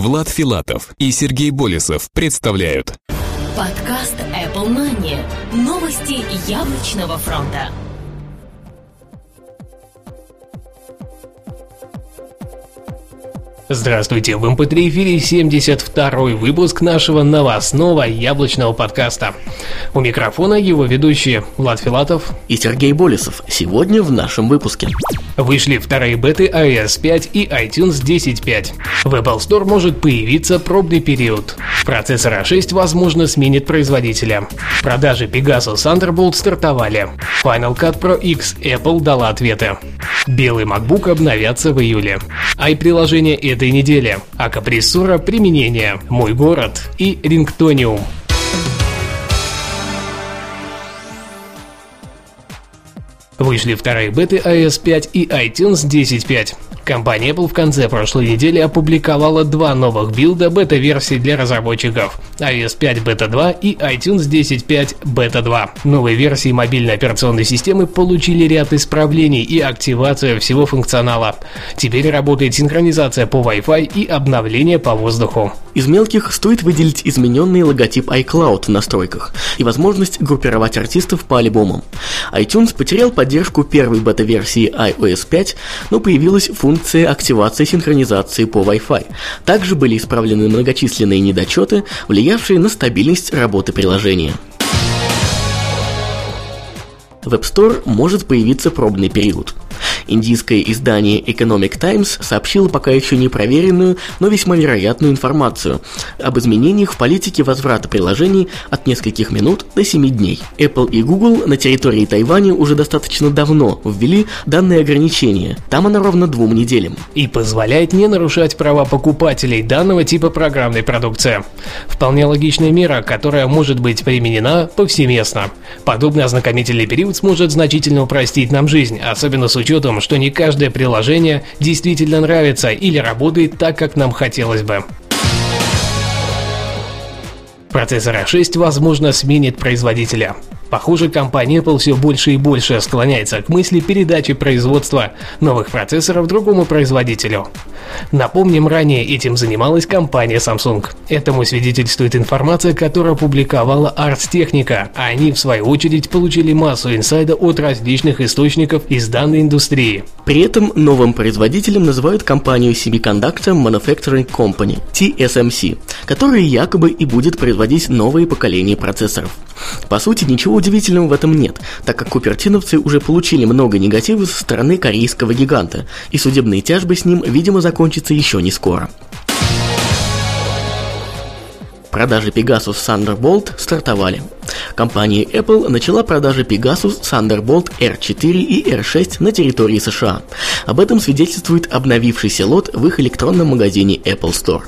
Влад Филатов и Сергей Болесов представляют Подкаст Apple Money. Новости яблочного фронта. Здравствуйте, в MP3 эфире 72-й выпуск нашего новостного яблочного подкаста. У микрофона его ведущие Влад Филатов и Сергей Болесов. Сегодня в нашем выпуске. Вышли вторые беты iOS 5 и iTunes 10.5. В Apple Store может появиться пробный период. Процессор A6 возможно сменит производителя. Продажи Pegasus Thunderbolt стартовали. Final Cut Pro X Apple дала ответы. Белый MacBook обновятся в июле. i-приложение этой недели, а каприссура применения «Мой город» и «Рингтониум». Вышли вторые беты iOS 5 и iTunes 10.5. Компания Apple в конце прошлой недели опубликовала два новых билда бета-версий для разработчиков iOS 5 Beta 2 и iTunes 10.5 Beta 2. Новые версии мобильной операционной системы получили ряд исправлений и активацию всего функционала. Теперь работает синхронизация по Wi-Fi и обновление по воздуху. Из мелких стоит выделить измененный логотип iCloud в настройках и возможность группировать артистов по альбомам. iTunes потерял поддержку первой бета-версии iOS 5, но появилась функция функции активации синхронизации по Wi-Fi. Также были исправлены многочисленные недочеты, влиявшие на стабильность работы приложения. В App Store может появиться пробный период. Индийское издание Economic Times сообщило пока еще не проверенную, но весьма вероятную информацию об изменениях в политике возврата приложений от нескольких минут до 7 дней. Apple и Google на территории Тайваня уже достаточно давно ввели данные ограничения. Там оно ровно двум неделям. И позволяет не нарушать права покупателей данного типа программной продукции. Вполне логичная мера, которая может быть применена повсеместно. Подобный ознакомительный период сможет значительно упростить нам жизнь, особенно с учетом что не каждое приложение действительно нравится или работает так, как нам хотелось бы. Процессор A6, возможно, сменит производителя. Похоже, компания Apple все больше и больше склоняется к мысли передачи производства новых процессоров другому производителю. Напомним, ранее этим занималась компания Samsung. Этому свидетельствует информация, которую опубликовала Ars Technica, а они, в свою очередь, получили массу инсайда от различных источников из данной индустрии. При этом новым производителем называют компанию Semiconductor Manufacturing Company, TSMC, которая якобы и будет производить новые поколения процессоров. По сути, ничего удивительного в этом нет, так как купертиновцы уже получили много негатива со стороны корейского гиганта, и судебные тяжбы с ним, видимо, закончатся еще не скоро. Продажи Pegasus Thunderbolt стартовали. Компания Apple начала продажи Pegasus Thunderbolt R4 и R6 на территории США. Об этом свидетельствует обновившийся лот в их электронном магазине Apple Store.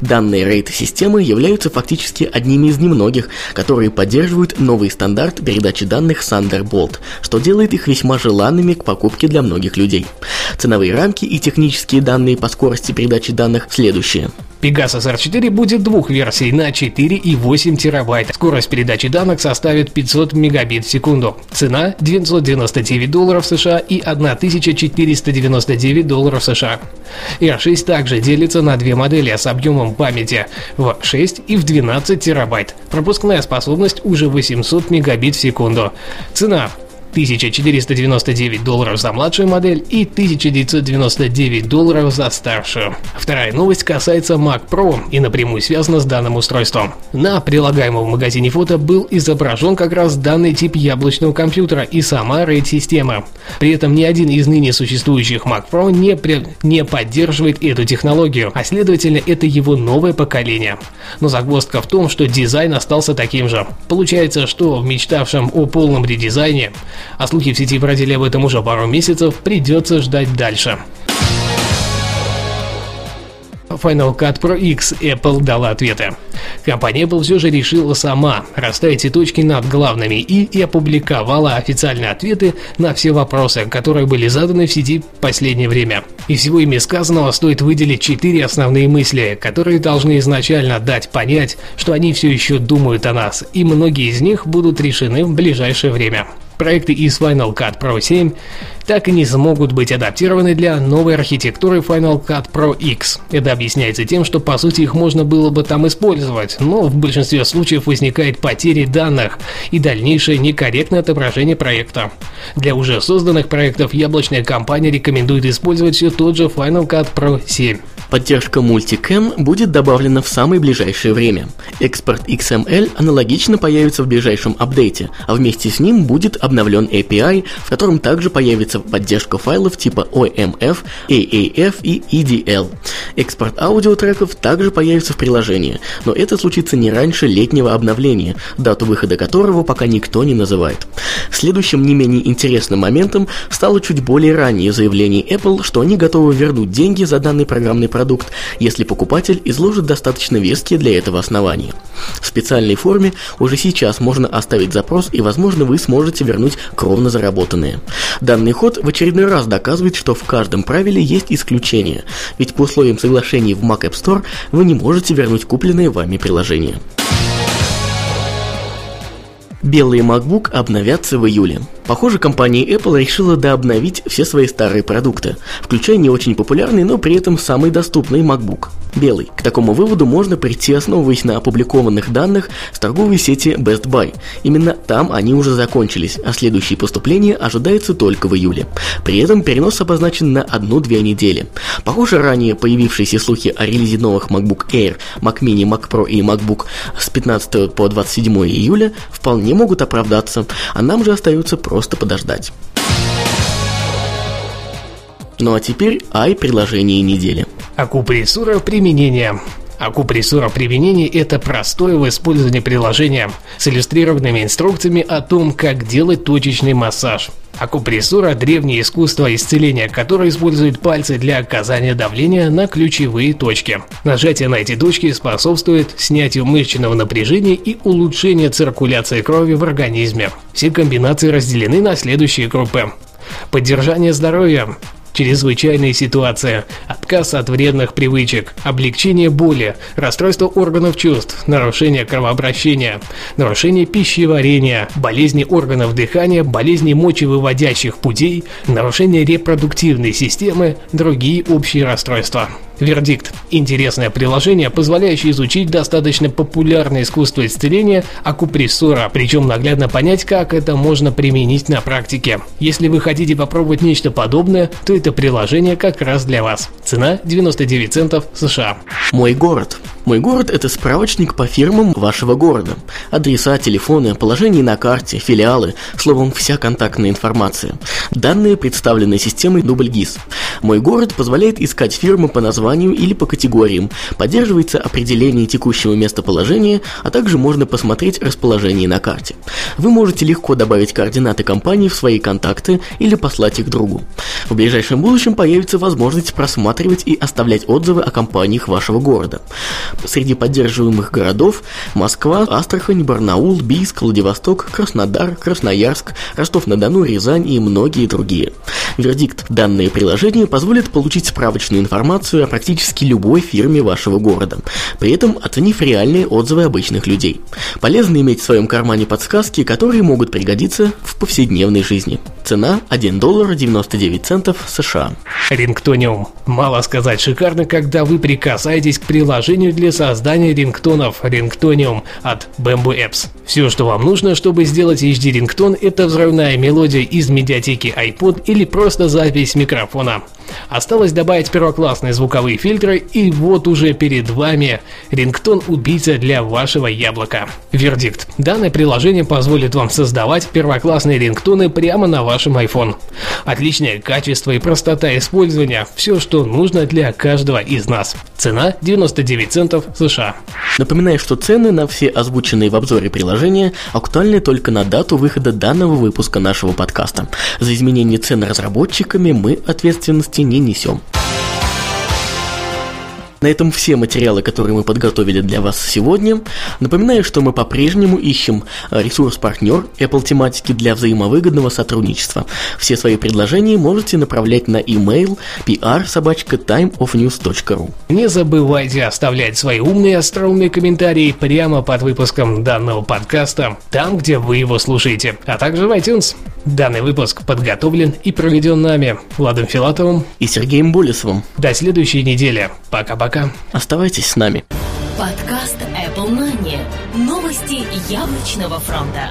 Данные рейд-системы являются фактически одними из немногих, которые поддерживают новый стандарт передачи данных Thunderbolt, что делает их весьма желанными к покупке для многих людей. Ценовые рамки и технические данные по скорости передачи данных следующие. Pegasus R4 будет двух версий на 4 и 8 терабайт. Скорость передачи данных составит 500 мегабит в секунду. Цена 999 долларов США и 1499 долларов США. R6 также делится на две модели с объемом памяти в 6 и в 12 терабайт. Пропускная способность уже 800 мегабит в секунду. Цена 1499 долларов за младшую модель и 1999 долларов за старшую. Вторая новость касается Mac Pro и напрямую связана с данным устройством. На прилагаемом в магазине фото был изображен как раз данный тип яблочного компьютера и сама RAID-система. При этом ни один из ныне существующих Mac Pro не, при... не поддерживает эту технологию, а следовательно это его новое поколение. Но загвоздка в том, что дизайн остался таким же. Получается, что в мечтавшем о полном редизайне а слухи в сети бродили об этом уже пару месяцев, придется ждать дальше. Final Cut Pro X Apple дала ответы. Компания Apple все же решила сама расставить точки над главными и, и опубликовала официальные ответы на все вопросы, которые были заданы в сети в последнее время. И всего ими сказанного стоит выделить четыре основные мысли, которые должны изначально дать понять, что они все еще думают о нас, и многие из них будут решены в ближайшее время. Проекты из Final Cut Pro 7 так и не смогут быть адаптированы для новой архитектуры Final Cut Pro X. Это объясняется тем, что по сути их можно было бы там использовать, но в большинстве случаев возникает потери данных и дальнейшее некорректное отображение проекта. Для уже созданных проектов яблочная компания рекомендует использовать все тот же Final Cut Pro 7. Поддержка Multicam будет добавлена в самое ближайшее время. Экспорт XML аналогично появится в ближайшем апдейте, а вместе с ним будет обновлен API, в котором также появится поддержка файлов типа OMF, AAF и EDL. Экспорт аудиотреков также появится в приложении, но это случится не раньше летнего обновления, дату выхода которого пока никто не называет. Следующим не менее интересным моментом стало чуть более раннее заявление Apple, что они готовы вернуть деньги за данный программный продукт, если покупатель изложит достаточно веские для этого основания. В специальной форме уже сейчас можно оставить запрос и, возможно, вы сможете вернуть кровно заработанные. Данный ход в очередной раз доказывает, что в каждом правиле есть исключение, ведь по условиям соглашений в Mac App Store вы не можете вернуть купленные вами приложения. Белый MacBook обновятся в июле. Похоже, компания Apple решила дообновить все свои старые продукты, включая не очень популярный, но при этом самый доступный MacBook – белый. К такому выводу можно прийти, основываясь на опубликованных данных с торговой сети Best Buy. Именно там они уже закончились, а следующее поступление ожидается только в июле. При этом перенос обозначен на одну-две недели. Похоже, ранее появившиеся слухи о релизе новых MacBook Air, Mac Mini, Mac Pro и MacBook с 15 по 27 июля вполне могут оправдаться, а нам же остается просто подождать. Ну а теперь ай приложение недели. Акупрессура применения. Акупрессура применения – это простое в использовании приложения с иллюстрированными инструкциями о том, как делать точечный массаж. Акупрессура – древнее искусство исцеления, которое использует пальцы для оказания давления на ключевые точки. Нажатие на эти точки способствует снятию мышечного напряжения и улучшению циркуляции крови в организме. Все комбинации разделены на следующие группы. Поддержание здоровья, чрезвычайные ситуации, отказ от вредных привычек, облегчение боли, расстройство органов чувств, нарушение кровообращения, нарушение пищеварения, болезни органов дыхания, болезни мочевыводящих путей, нарушение репродуктивной системы, другие общие расстройства. Вердикт. Интересное приложение, позволяющее изучить достаточно популярное искусство исцеления акупрессура, причем наглядно понять, как это можно применить на практике. Если вы хотите попробовать нечто подобное, то это приложение как раз для вас. Цена 99 центов США. Мой город. Мой город – это справочник по фирмам вашего города. Адреса, телефоны, положение на карте, филиалы, словом, вся контактная информация. Данные представлены системой DoubleGIS. Мой город позволяет искать фирмы по названию или по категориям, поддерживается определение текущего местоположения, а также можно посмотреть расположение на карте. Вы можете легко добавить координаты компании в свои контакты или послать их другу. В ближайшем будущем появится возможность просматривать и оставлять отзывы о компаниях вашего города. Среди поддерживаемых городов Москва, Астрахань, Барнаул, Бийск, Владивосток, Краснодар, Красноярск, Ростов-на-Дону, Рязань и многие другие. Вердикт. Данное приложение позволит получить справочную информацию о практически любой фирме вашего города, при этом оценив реальные отзывы обычных людей. Полезно иметь в своем кармане подсказки, которые могут пригодиться в повседневной жизни. Цена 1 доллар 99 центов США. Рингтониум. Мало сказать, шикарно, когда вы прикасаетесь к приложению для создания рингтонов Рингтониум от Bamboo Apps. Все, что вам нужно, чтобы сделать HD рингтон, это взрывная мелодия из медиатеки iPod или просто запись микрофона. Осталось добавить первоклассные звуковые фильтры, и вот уже перед вами рингтон-убийца для вашего яблока. Вердикт. Данное приложение позволит вам создавать первоклассные рингтоны прямо на вашем iPhone. Отличное качество и простота использования – все, что нужно для каждого из нас. Цена 99 центов США. Напоминаю, что цены на все озвученные в обзоре приложения актуальны только на дату выхода данного выпуска нашего подкаста. За изменение цен разработчиками мы ответственности не несем. На этом все материалы, которые мы подготовили для вас сегодня. Напоминаю, что мы по-прежнему ищем э, ресурс-партнер Apple тематики для взаимовыгодного сотрудничества. Все свои предложения можете направлять на email pr-timeofnews.ru Не забывайте оставлять свои умные остроумные комментарии прямо под выпуском данного подкаста, там, где вы его слушаете, а также в iTunes. Данный выпуск подготовлен и проведен нами, Владом Филатовым и Сергеем Болесовым. До следующей недели. Пока-пока. Оставайтесь с нами. Подкаст Apple Money. Новости яблочного фронта.